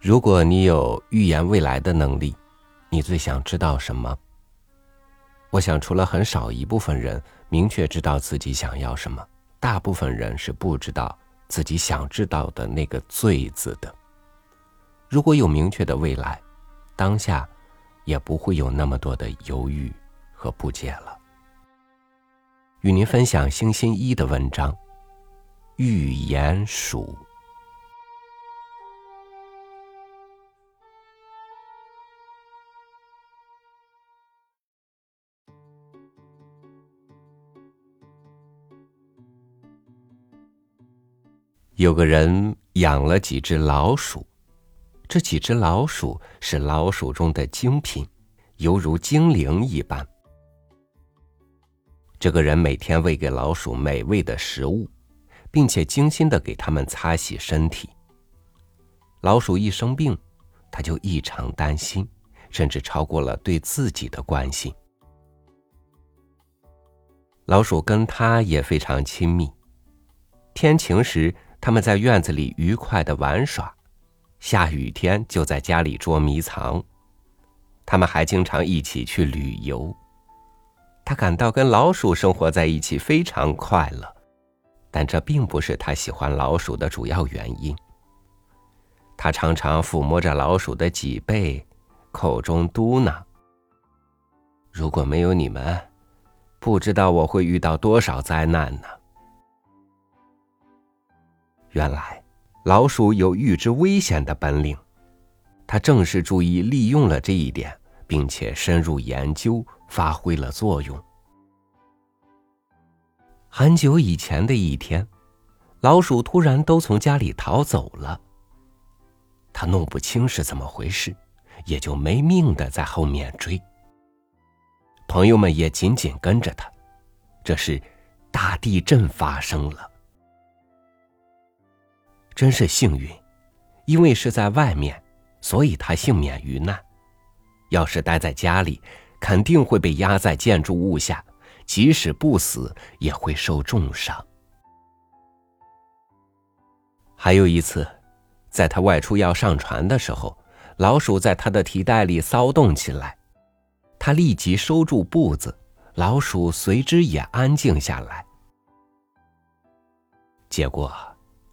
如果你有预言未来的能力，你最想知道什么？我想，除了很少一部分人明确知道自己想要什么，大部分人是不知道自己想知道的那个“最”字的。如果有明确的未来，当下也不会有那么多的犹豫和不解了。与您分享星星一的文章《预言鼠》。有个人养了几只老鼠，这几只老鼠是老鼠中的精品，犹如精灵一般。这个人每天喂给老鼠美味的食物，并且精心的给它们擦洗身体。老鼠一生病，他就异常担心，甚至超过了对自己的关心。老鼠跟他也非常亲密，天晴时。他们在院子里愉快的玩耍，下雨天就在家里捉迷藏。他们还经常一起去旅游。他感到跟老鼠生活在一起非常快乐，但这并不是他喜欢老鼠的主要原因。他常常抚摸着老鼠的脊背，口中嘟囔：“如果没有你们，不知道我会遇到多少灾难呢。”原来，老鼠有预知危险的本领，它正是注意利用了这一点，并且深入研究，发挥了作用。很久以前的一天，老鼠突然都从家里逃走了。他弄不清是怎么回事，也就没命的在后面追。朋友们也紧紧跟着他。这时，大地震发生了。真是幸运，因为是在外面，所以他幸免于难。要是待在家里，肯定会被压在建筑物下，即使不死，也会受重伤。还有一次，在他外出要上船的时候，老鼠在他的提袋里骚动起来，他立即收住步子，老鼠随之也安静下来。结果。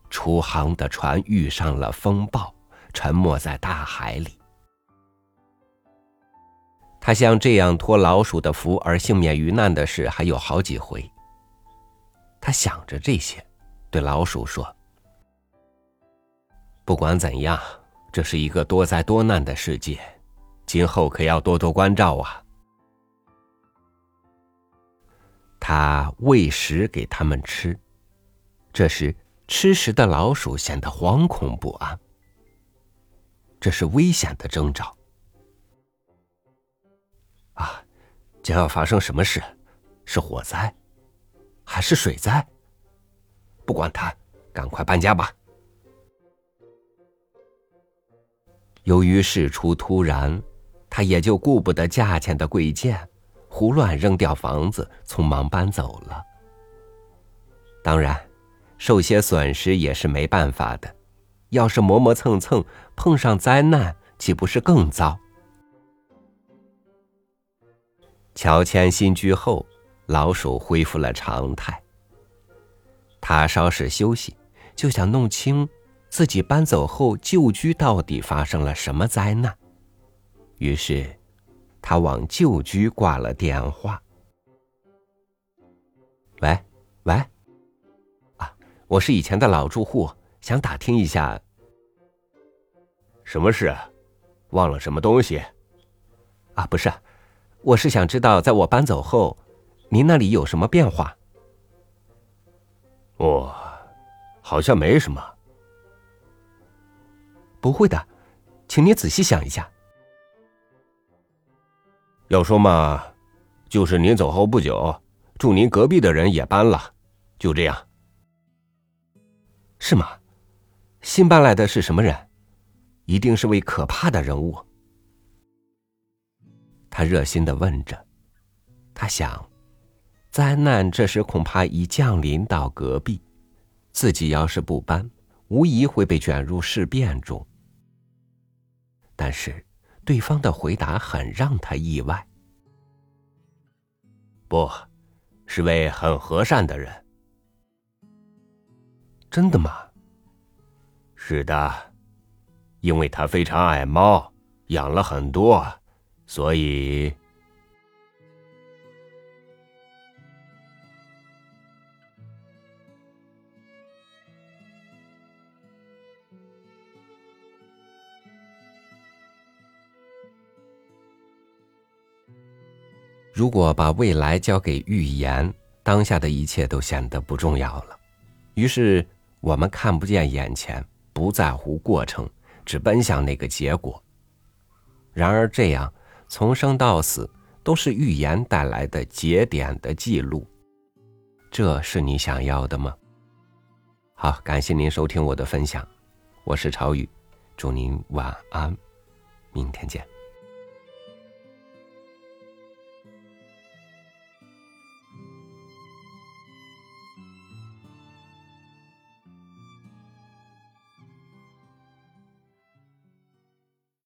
出航的船遇上了风暴，沉没在大海里。他像这样托老鼠的福而幸免于难的事还有好几回。他想着这些，对老鼠说：“不管怎样，这是一个多灾多难的世界，今后可要多多关照啊。”他喂食给他们吃，这时。吃食的老鼠显得惶恐不安，这是危险的征兆。啊，将要发生什么事？是火灾，还是水灾？不管它，赶快搬家吧。由于事出突然，他也就顾不得价钱的贵贱，胡乱扔掉房子，匆忙搬走了。当然。受些损失也是没办法的，要是磨磨蹭蹭碰上灾难，岂不是更糟？乔迁新居后，老鼠恢复了常态。他稍事休息，就想弄清自己搬走后旧居到底发生了什么灾难。于是，他往旧居挂了电话。喂，喂。我是以前的老住户，想打听一下，什么事？忘了什么东西？啊，不是，我是想知道，在我搬走后，您那里有什么变化？哦，好像没什么。不会的，请你仔细想一下。要说嘛，就是您走后不久，住您隔壁的人也搬了，就这样。是吗？新搬来的是什么人？一定是位可怕的人物。他热心的问着。他想，灾难这时恐怕已降临到隔壁，自己要是不搬，无疑会被卷入事变中。但是对方的回答很让他意外。不，是位很和善的人。真的吗？是的，因为他非常爱猫，养了很多，所以。如果把未来交给预言，当下的一切都显得不重要了。于是我们看不见眼前，不在乎过程，只奔向那个结果。然而这样从生到死都是预言带来的节点的记录，这是你想要的吗？好，感谢您收听我的分享，我是朝雨，祝您晚安，明天见。